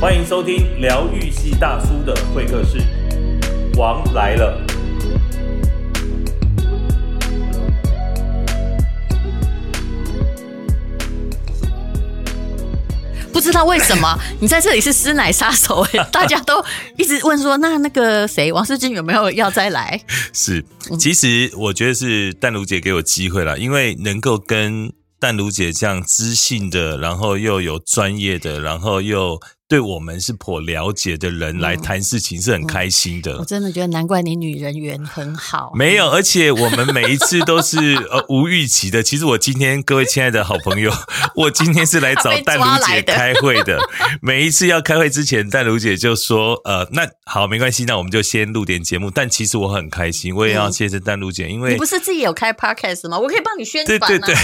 欢迎收听疗愈系大叔的会客室，王来了。不知道为什么 你在这里是师奶杀手哎，大家都一直问说，那那个谁王世军有没有要再来？是，其实我觉得是淡如姐给我机会了，因为能够跟淡如姐这样知性的，然后又有专业的，然后又。对我们是颇了解的人来谈事情是很开心的。我真的觉得难怪你女人缘很好。没有，而且我们每一次都是 呃无预期的。其实我今天各位亲爱的好朋友，我今天是来找淡如姐开会的。每一次要开会之前，淡如姐就说：“呃，那好，没关系，那我们就先录点节目。”但其实我很开心，我也要谢谢淡如姐，因为你不是自己有开 podcast 吗？我可以帮你宣传。对对对，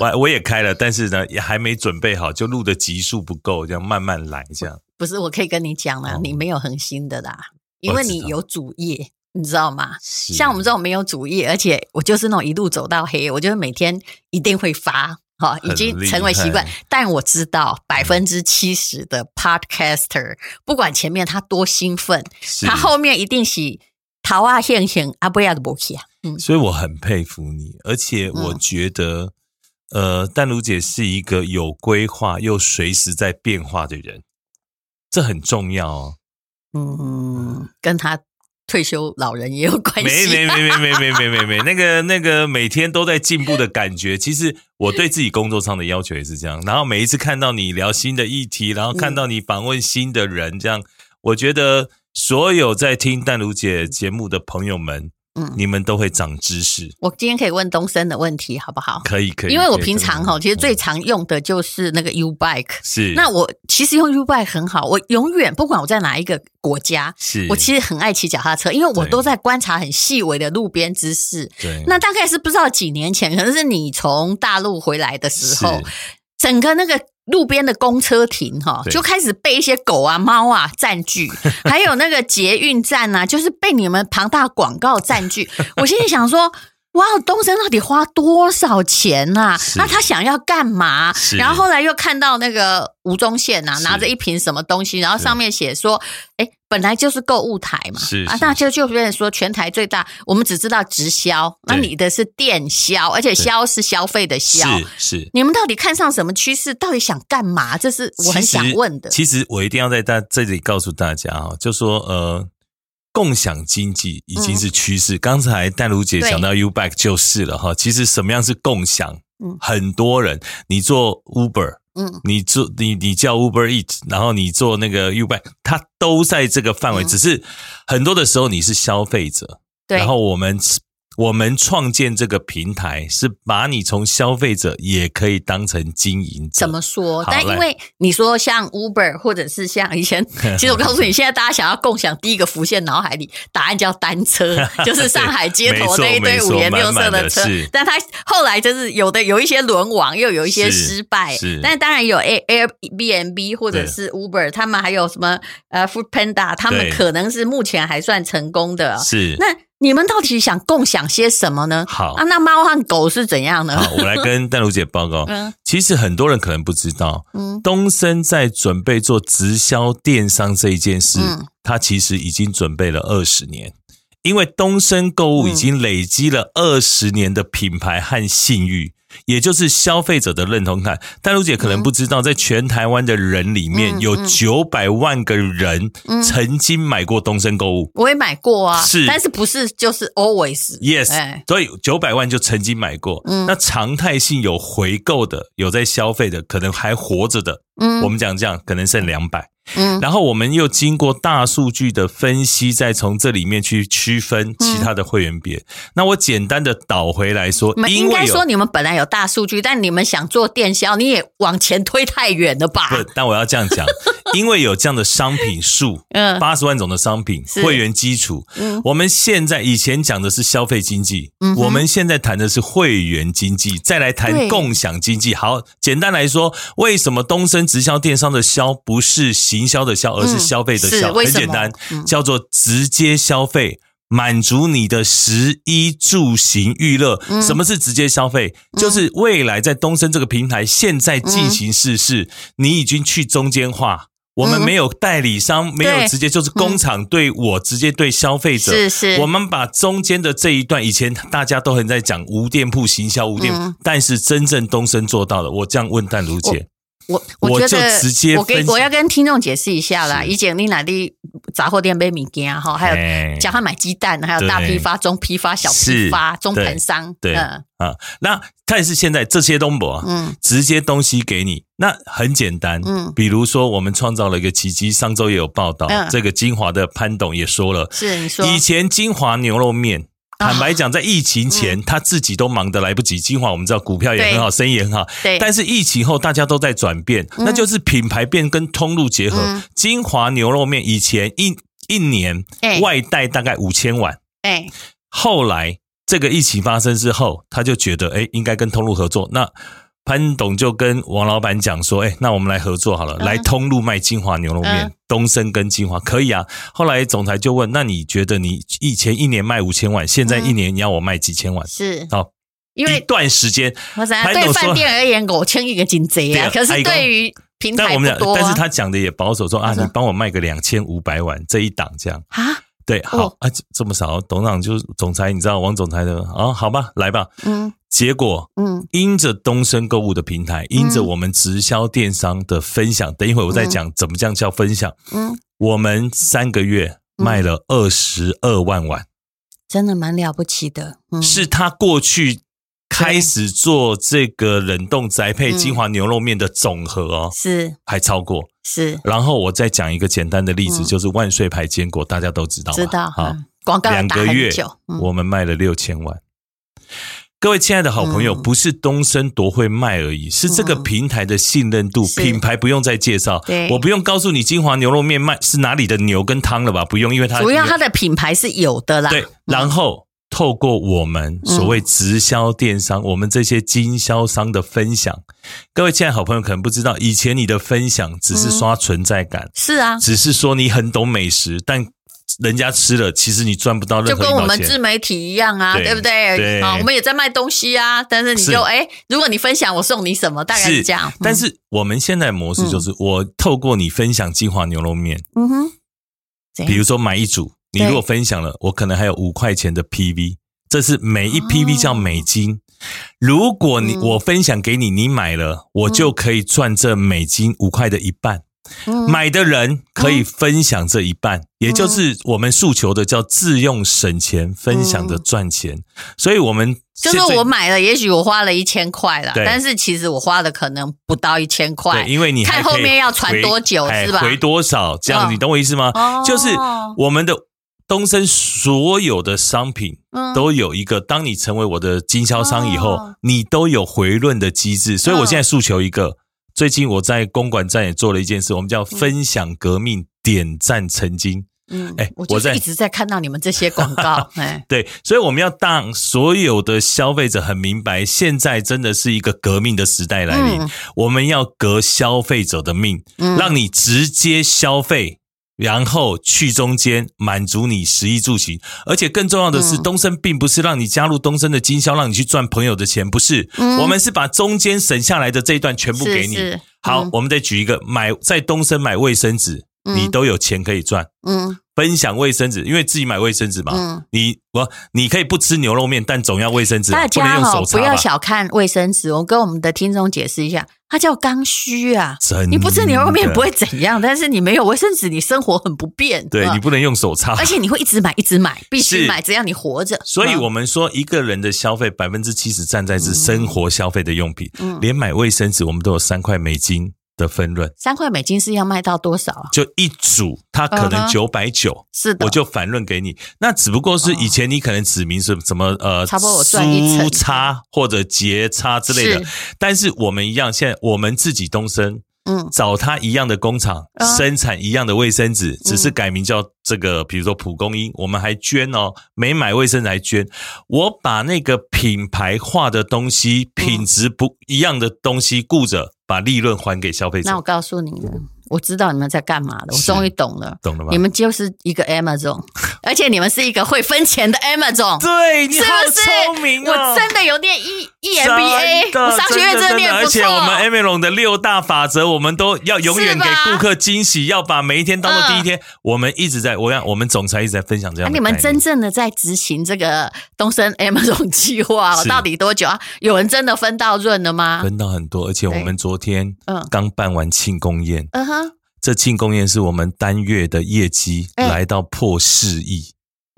我我也开了，但是呢，也还没准备好，就录的集数不够，这样慢慢来，这样。不是，我可以跟你讲啦，你没有恒心的啦，因为你有主业，你知道吗？像我们这种没有主业，而且我就是那种一路走到黑，我就是每天一定会发，哈，已经成为习惯。但我知道百分之七十的 podcaster，不管前面他多兴奋，他后面一定是桃花现现阿布亚的博奇啊。嗯，所以我很佩服你，而且我觉得，呃，淡如姐是一个有规划又随时在变化的人。这很重要哦。嗯，跟他退休老人也有关系。没没没没没没没没没，那个那个每天都在进步的感觉。其实我对自己工作上的要求也是这样。然后每一次看到你聊新的议题，然后看到你访问新的人，这样我觉得所有在听淡如姐节目的朋友们。嗯，你们都会长知识。我今天可以问东升的问题，好不好？可以，可以。因为我平常哈，其实最常用的就是那个 U bike。是。那我其实用 U bike 很好，我永远不管我在哪一个国家，是我其实很爱骑脚踏车，因为我都在观察很细微的路边知识。对。那大概是不知道几年前，可能是你从大陆回来的时候，整个那个。路边的公车亭哈，就开始被一些狗啊、猫啊占据，还有那个捷运站啊，就是被你们庞大广告占据。我心里想说。哇，东升到底花多少钱呐？那他想要干嘛？然后后来又看到那个吴宗宪呐，拿着一瓶什么东西，然后上面写说：“哎，本来就是购物台嘛，啊，那就就变成说全台最大。我们只知道直销，那你的是电销，而且销是消费的销，是你们到底看上什么趋势？到底想干嘛？这是我很想问的。其实我一定要在大这里告诉大家啊，就说呃。共享经济已经是趋势。刚才淡如姐讲到 U Bike 就是了哈。其实什么样是共享？嗯，很多人，你做 Uber，嗯，你做你你叫 Uber Eat，然后你做那个 U Bike，它都在这个范围。只是很多的时候你是消费者，然后我们。我们创建这个平台是把你从消费者也可以当成经营者。怎么说？但因为你说像 Uber 或者是像以前，其实我告诉你，现在大家想要共享，第一个浮现脑海里答案叫单车，就是上海街头那一堆五颜六色的车。但他后来就是有的有一些沦亡，又有一些失败。但当然有 Air Airbnb 或者是 Uber，他们还有什么呃 Food Panda，他们可能是目前还算成功的。是那。你们到底想共享些什么呢？好啊，那猫和狗是怎样呢？好，我来跟 戴茹姐报告。嗯，其实很多人可能不知道，嗯，东森在准备做直销电商这一件事，他其实已经准备了二十年，因为东森购物已经累积了二十年的品牌和信誉。也就是消费者的认同感，但露姐可能不知道，在全台湾的人里面有九百万个人曾经买过东森购物，我也买过啊，是，但是不是就是 always yes，所以九百万就曾经买过，那常态性有回购的，有在消费的，可能还活着的，嗯，我们讲这样，可能剩两百。嗯，然后我们又经过大数据的分析，再从这里面去区分其他的会员别。那我简单的倒回来说，应该说你们本来有大数据，但你们想做电销，你也往前推太远了吧？不，但我要这样讲，因为有这样的商品数，嗯，八十万种的商品会员基础。嗯，我们现在以前讲的是消费经济，嗯，我们现在谈的是会员经济，再来谈共享经济。好，简单来说，为什么东升直销电商的销不是？行销的销，而是消费的销，很简单，叫做直接消费，满足你的食衣住行娱乐。什么是直接消费？就是未来在东升这个平台现在进行式是，你已经去中间化，我们没有代理商，没有直接就是工厂对我直接对消费者，是是，我们把中间的这一段，以前大家都很在讲无店铺行销无店，但是真正东升做到了。我这样问淡如姐。我我觉得直接我给我要跟听众解释一下啦。以前你哪里杂货店买米件哈，还有叫他买鸡蛋，还有大批发、中批发、小批发、中盘商，对啊。那但是现在这些东博，嗯，直接东西给你，那很简单，嗯，比如说我们创造了一个奇迹，上周也有报道，这个金华的潘董也说了，是你说以前金华牛肉面。坦白讲，在疫情前，他自己都忙得来不及。金华我们知道股票也很好，生意也很好。对，但是疫情后，大家都在转变，那就是品牌变跟通路结合。金华牛肉面以前一一年外带大概五千碗，哎，后来这个疫情发生之后，他就觉得哎，应该跟通路合作。那潘董就跟王老板讲说：“哎，那我们来合作好了，来通路卖金华牛肉面，东升跟金华可以啊。”后来总裁就问：“那你觉得你以前一年卖五千万，现在一年你要我卖几千万？”是好，因为一段时间，对饭店而言，我签一个金贼啊。可是对于平台我们讲，但是他讲的也保守说啊，你帮我卖个两千五百万这一档这样啊。对，好啊，这么少，董事长就是总裁，你知道王总裁的啊？好吧，来吧。嗯，结果，嗯，因着东升购物的平台，因着我们直销电商的分享，等一会我再讲怎么这样叫分享。嗯，我们三个月卖了二十二万碗，真的蛮了不起的。嗯是他过去。开始做这个冷冻宅配金华牛肉面的总和哦，是还超过是。然后我再讲一个简单的例子，就是万岁牌坚果，大家都知道，知道啊。广告两个月，我们卖了六千万。各位亲爱的好朋友，不是东升多会卖而已，是这个平台的信任度，品牌不用再介绍，我不用告诉你金华牛肉面卖是哪里的牛跟汤了吧？不用，因为它主要它的品牌是有的啦。对，然后。透过我们所谓直销电商，我们这些经销商的分享，各位亲爱好朋友可能不知道，以前你的分享只是刷存在感，是啊，只是说你很懂美食，但人家吃了，其实你赚不到任何就跟我们自媒体一样啊，对不对？啊，我们也在卖东西啊，但是你就哎，如果你分享，我送你什么？大概是这样。但是我们现在模式就是，我透过你分享金华牛肉面，嗯哼，比如说买一组。你如果分享了，我可能还有五块钱的 PV，这是每一 PV 叫美金。如果你我分享给你，你买了，我就可以赚这美金五块的一半。买的人可以分享这一半，也就是我们诉求的叫自用省钱，分享的赚钱。所以，我们就是我买了，也许我花了一千块了，但是其实我花的可能不到一千块，因为你看后面要传多久是吧？回多少这样，你懂我意思吗？就是我们的。东升所有的商品都有一个，当你成为我的经销商以后，你都有回润的机制。所以我现在诉求一个，最近我在公馆站也做了一件事，我们叫分享革命，点赞成金。嗯，哎，我在一直在看到你们这些广告。哎，对，所以我们要让所有的消费者很明白，现在真的是一个革命的时代来临，我们要革消费者的命，让你直接消费。然后去中间满足你食衣住行，而且更重要的是，东升并不是让你加入东升的经销，让你去赚朋友的钱，不是。我们是把中间省下来的这一段全部给你。好，我们再举一个，买在东升买卫生纸，你都有钱可以赚。嗯。分享卫生纸，因为自己买卫生纸嘛。嗯，你我你可以不吃牛肉面，但总要卫生纸。大家哈不要小看卫生纸，我跟我们的听众解释一下，它叫刚需啊。你不吃牛肉面不会怎样，但是你没有卫生纸，你生活很不便。对你不能用手擦，而且你会一直买，一直买，必须买，只要你活着。所以我们说，一个人的消费百分之七十站在是生活消费的用品，嗯连买卫生纸我们都有三块美金。的分润三块美金是要卖到多少啊？就一组，它可能九百九，是的，我就反润给你。那只不过是以前你可能指明是什么呃，差不多我赚一成差或者结差之类的。但是我们一样，现在我们自己东升，嗯，找他一样的工厂生产一样的卫生纸，只是改名叫这个，比如说蒲公英，我们还捐哦，没买卫生纸还捐。我把那个品牌化的东西，品质不一样的东西顾着。把利润还给消费者。那我告诉你，我知道你们在干嘛了，我终于懂了，懂了吗？你们就是一个 Amazon，而且你们是一个会分钱的 Amazon，对，你好是不是聪明哦！我真的有念 E EMBA，我商学院真的的念不错。而且我们 Amazon 的六大法则，我们都要永远给顾客惊喜，要把每一天当做第一天。我们一直在，我想我们总裁一直在分享这样你们真正的在执行这个东升 Amazon 计划，是到底多久啊？有人真的分到润了吗？分到很多，而且我们昨天嗯刚办完庆功宴，嗯哼，这庆功宴是我们单月的业绩哎来到破四亿。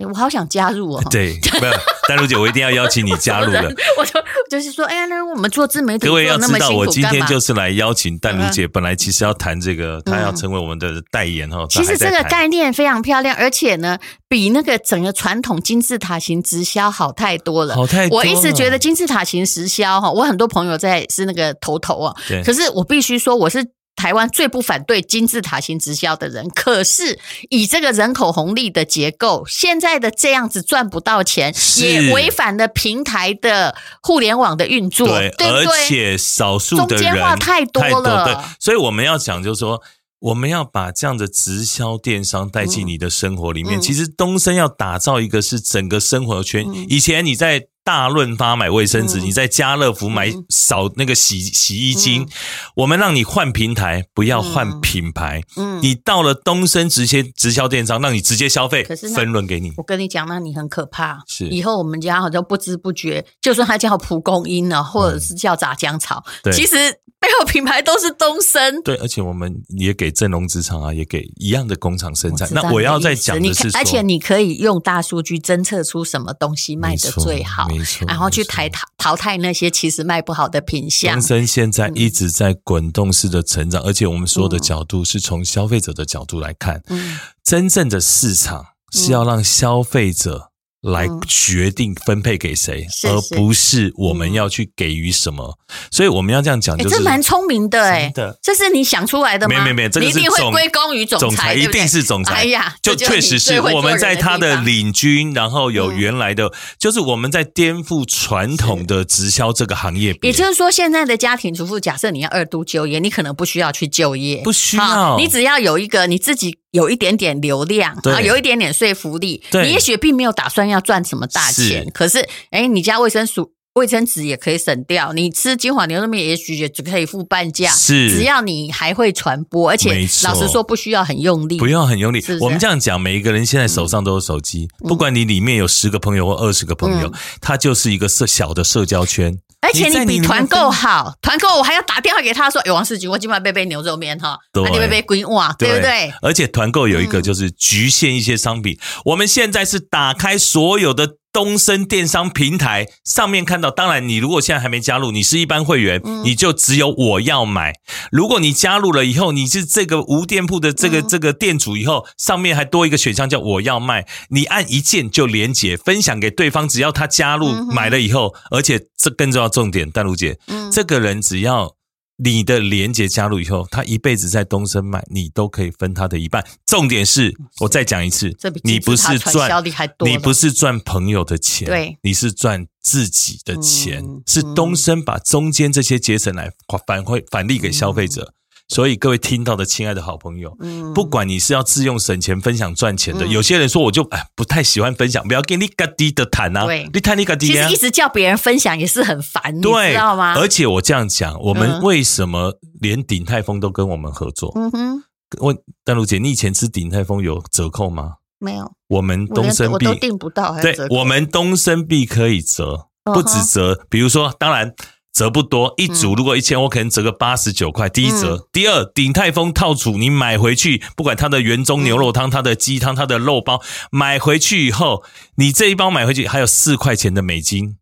我好想加入哦。对，没有，丹如姐，我一定要邀请你加入了。我就就是说，哎呀，那我们做自媒体各位要知道，我今？天就是来邀请丹如姐。本来其实要谈这个，她要成为我们的代言哈。其实这个概念非常漂亮，而且呢，比那个整个传统金字塔型直销好太多了。好太多了我一直觉得金字塔型直销哈，我很多朋友在是那个头头啊对，可是我必须说，我是。台湾最不反对金字塔型直销的人，可是以这个人口红利的结构，现在的这样子赚不到钱，也违反了平台的互联网的运作，对，而？且少数的中间人化太多了对，所以我们要讲，就是说。我们要把这样的直销电商带进你的生活里面。嗯其实东森要打造一个是整个生活圈。嗯以前你在大润发买卫生纸，嗯。你在家乐福买嗯。扫那个洗洗衣精，嗯。我们让你换平台，不要换品牌。嗯，你到了东升直接直销电商，让你直接消费可是，分润给你。我跟你讲，那你很可怕。是。以后我们家好像不知不觉，就算它叫蒲公英呢，或者是叫炸姜草，嗯其实背后品牌都是东升。对，而且我们也给正隆职场啊，也给一样的工厂生产。那我要再讲的是，而且你可以用大数据侦测出什么东西卖的最好没错，然后去淘淘淘汰那些其实卖不好的品相东。升现在嗯一直在滚动式的成长，而且我们所有的角度是从消费者的角度来看，嗯，真正的市场是要让消费者来嗯。决定分配给谁，而不是我们嗯。要去给予什么。所以我们要这样讲，哎，就是这蛮聪明的哎。真的，这是你想出来的吗？没没没，这个你一是总定会归功于总总裁，一定是总裁。哎呀，就确实是我们在他的领军，然后有嗯原来的，就是我们在颠覆传统的直销这个行业。也就是说，现在的家庭主妇，假设你要二度就业，你可能不需要去就业，不需要。你只要有一个你自己有一点点流量，对啊，有一点点说服力，你也许并没有打算要赚什么大钱是，可是，哎，你家卫生署。卫生纸也可以省掉，你吃金华牛肉面也许也只可以付半价，是只要你还会传播，而且老实说不需要很用力，不用很用力是。是我们这样讲，每一个人现在手上都有手机，不管你里面有十个朋友或二十个朋友嗯，它就是一个社小的社交圈。而且你比团购好，团购我还要打电话给他说：“哎，王世菊，我今晚杯杯牛肉面哈，对。啊你杯杯龟哇，对不对？”而且团购有一个嗯。就是局限一些商品，我们现在是打开所有的东升电商平台上面看到。当然，你如果现在还没加入，你是一般会员，嗯你就只有我要买。如果你加入了以后，你是这个无店铺的这个、嗯这个店主以后，上面还多一个选项叫我要卖，你按一键就连接分享给对方，只要他加入、嗯买了以后，而且这更重要重点，淡如姐，嗯这个人只要你的连接加入以后，他一辈子在东升买，你都可以分他的一半。重点是我再讲一次，你不是赚你不是赚朋友的钱，对。你是赚自己的钱，嗯是东升把中间这些节省来反馈返利给消费者。所以各位听到的亲爱的好朋友，嗯不管你是要自用省钱分享赚钱的，嗯有些人说我就哎不太喜欢分享，不要跟你嘎滴的谈啊，你谈你嘎滴啊其实一。直叫别人分享也是很烦，知道吗？而且我这样讲，我们嗯为什么连鼎泰丰都跟我们合作？嗯哼，问丹如姐，你以前吃鼎泰丰有折扣吗？没有，我们东升币我都订不到，对我们东升币可以折，不止折，比如说，当然。折不多，一组如果一千，我可能折个八十九块。第一嗯折，第二鼎泰丰套组，你买回去，不管它的原中牛肉汤、它的鸡汤、它的肉包，买回去以后，你这一包买回去还有四块钱的美金。嗯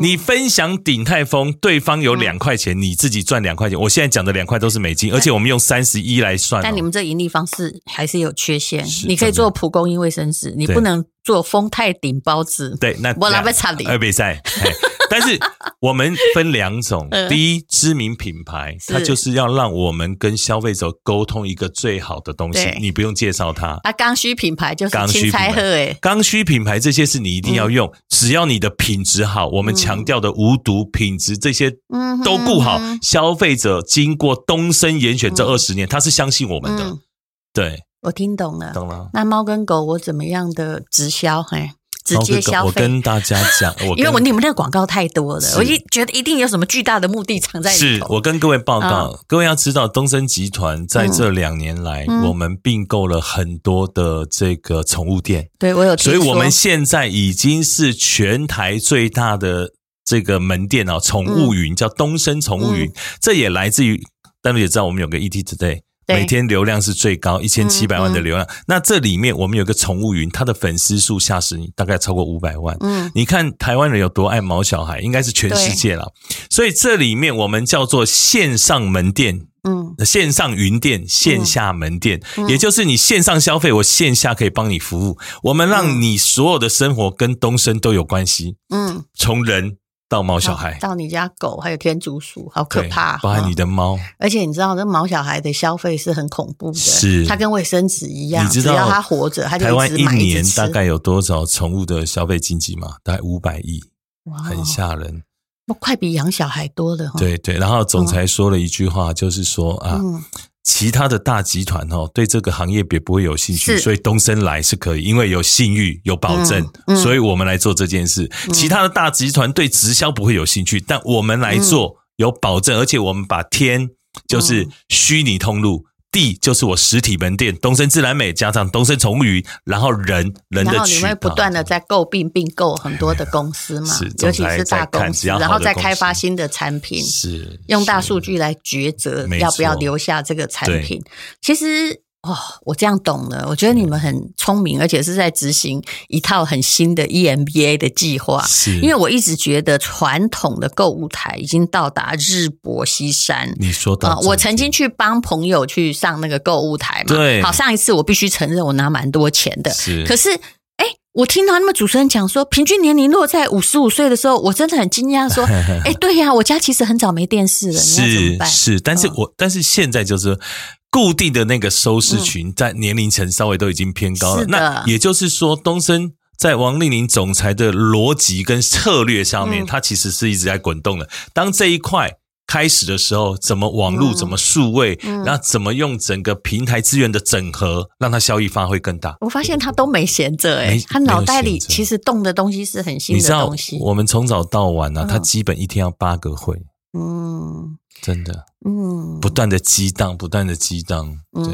你分享鼎泰丰，对方有两块钱，你自己赚两块钱。我现在讲的两块都是美金，而且我们用三十一来算、哦。但你们这盈利方式还是有缺陷，你可以做蒲公英卫生纸，你不能做丰泰顶包子。对，那我拿不差你二比赛。嘿但是我们分两种。嗯，第一，知名品牌，它就是要让我们跟消费者沟通一个最好的东西，你不用介绍它。啊，刚需品牌就是刚需刚需品牌这些是你一定要嗯。用，只要你的品质好，我们强调的无毒品质这些嗯。都顾好嗯，消费者经过东升严选这嗯。二十年，他是相信我们的。嗯。对，我听懂了，懂了。那猫跟狗我怎么样的直销？嘿。直接消费，我跟大家讲，我因为我你们那个广告太多了，我一觉得一定有什么巨大的目的藏在里头。是我跟各位报告，各位要知道，东森集团在这两年来，我们并购了很多的这个宠物店。对我有，所以我们现在已经是全台最大的这个门店哦，宠物云叫东森宠物云，这也来自于，大家也知道，我们有个 ET Today。每天流量是最高一千七百万的流量，那这里面我们有个宠物云，它的粉丝数吓死你，大概超过五百万。嗯，你看台湾人有多爱毛小孩，应该是全世界了。所以这里面我们叫做线上门店，嗯，线上云店，线下门店，也就是你线上消费，我线下可以帮你服务，我们让你所有的生活跟东升都有关系。嗯，从人。到毛小孩，到你家狗，还有天竺鼠，好可怕！包含你的猫，而且你知道，这毛小孩的消费是很恐怖的，是它跟卫生纸一样，你知道它活着，它台湾一年大概有多少宠物的消费经济嘛？大概五百亿，很吓人，那快比养小孩多了。对对，然后总裁说了一句话，就是说啊。其他的大集团哦，对这个行业别不会有兴趣，所以东升来是可以，因为有信誉有保证，所以我们来做这件事。其他的大集团对直销不会有兴趣，但我们来做有保证，而且我们把天就是虚拟通路。地就是我实体门店，东升自然美加上东升宠物鱼，然后人人的，然后你会不断的在诟病并购很多的公司嘛，尤其是大公司，然后再开发新的产品，是用大数据来抉择要不要留下这个产品。其实。哦，我这样懂了。我觉得你们很聪明，而且是在执行一套很新的 EMBA 的计划。是，因为我一直觉得传统的购物台已经到达日薄西山。你说的，我曾经去帮朋友去上那个购物台嘛。对，好，上一次我必须承认我拿蛮多钱的。是，可是，哎，我听到那么主持人讲说，平均年龄落在五十五岁的时候，我真的很惊讶。说，哎，对呀，我家其实很早没电视了。是是，但是我但是现在就是。固定的那个收视群在年龄层稍微都已经偏高了，那也就是说，东升在王丽玲总裁的逻辑跟策略上面，它其实是一直在滚动的。当这一块开始的时候，怎么网络，怎么数位，然后怎么用整个平台资源的整合，让它效益发挥更大。我发现他都没闲着，哎，他脑袋里其实动的东西是很新的东西。我们从早到晚呢，他基本一天要八个会。嗯。真的，嗯，不断的激荡，不断的激荡，对，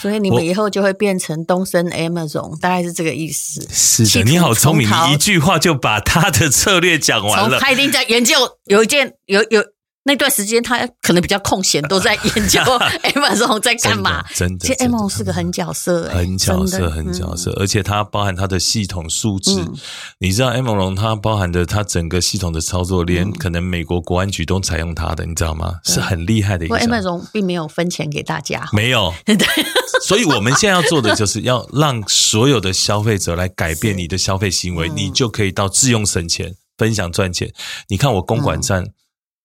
所以你们以后就会变成东森 Amazon，大概是这个意思。是的，你好聪明，你一句话就把他的 策略讲完了。他一定在研究有一件有有。那段时间他可能比较空闲，都在研究 Amazon 在干嘛。真的，其实 Amazon 是个很角色，很角色，很角色，而且它包含它的系统素质。你知道 Amazon 它包含的它整个系统的操作，连可能美国国安局都采用它的，你知道吗？是很厉害的一个。Amazon 并没有分钱给大家，没有。对，所以我们现在要做的就是要让所有的消费者来改变你的消费行为，你就可以到自用省钱、分享赚钱。你看我公馆站。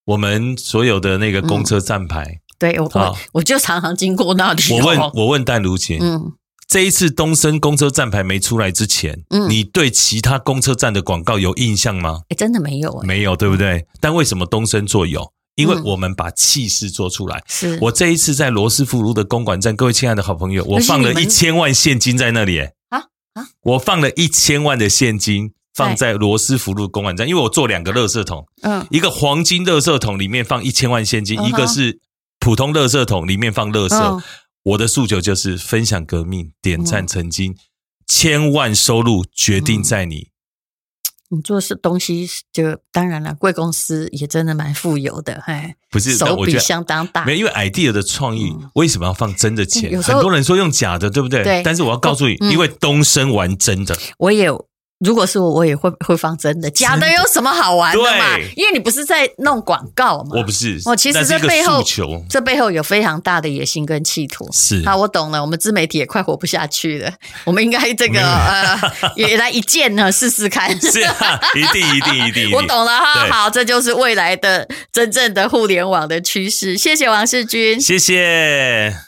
我们所有的那个公车站牌，对我我就常常经过那里。我问我问戴如姐，嗯，这一次东升公车站牌没出来之前，嗯，你对其他公车站的广告有印象吗？哎，真的没有，没有，对不对？但为什么东升做有？因为我们把气势做出来。是我这一次在罗斯福路的公馆站，各位亲爱的好朋友，我放了一千万现金在那里，啊啊，我放了一千万的现金。放在罗斯福路公馆站，因为我做两个垃圾桶，嗯，一个黄金垃圾桶里面放一千万现金，一个是普通垃圾桶里面放垃圾。我的诉求就是分享革命，点赞曾经，千万收入决定在你。你做是东西，就当然了，贵公司也真的蛮富有的，哎，不是手笔相当大。没，因为 idea 的创意为什么要放真的钱？很多人说用假的，对不对？对。但是我要告诉你，因为东升玩真的，我也。如果是我，我也会会放真的，假的有什么好玩的嘛？因为你不是在弄广告嘛。我不是，我其实这背后，这背后有非常大的野心跟企图。是，好，我懂了。我们自媒体也快活不下去了，我们应该这个呃，也来一件呢，试试看。是，一定一定一定。我懂了哈，好，这就是未来的真正的互联网的趋势。谢谢王世军，谢谢。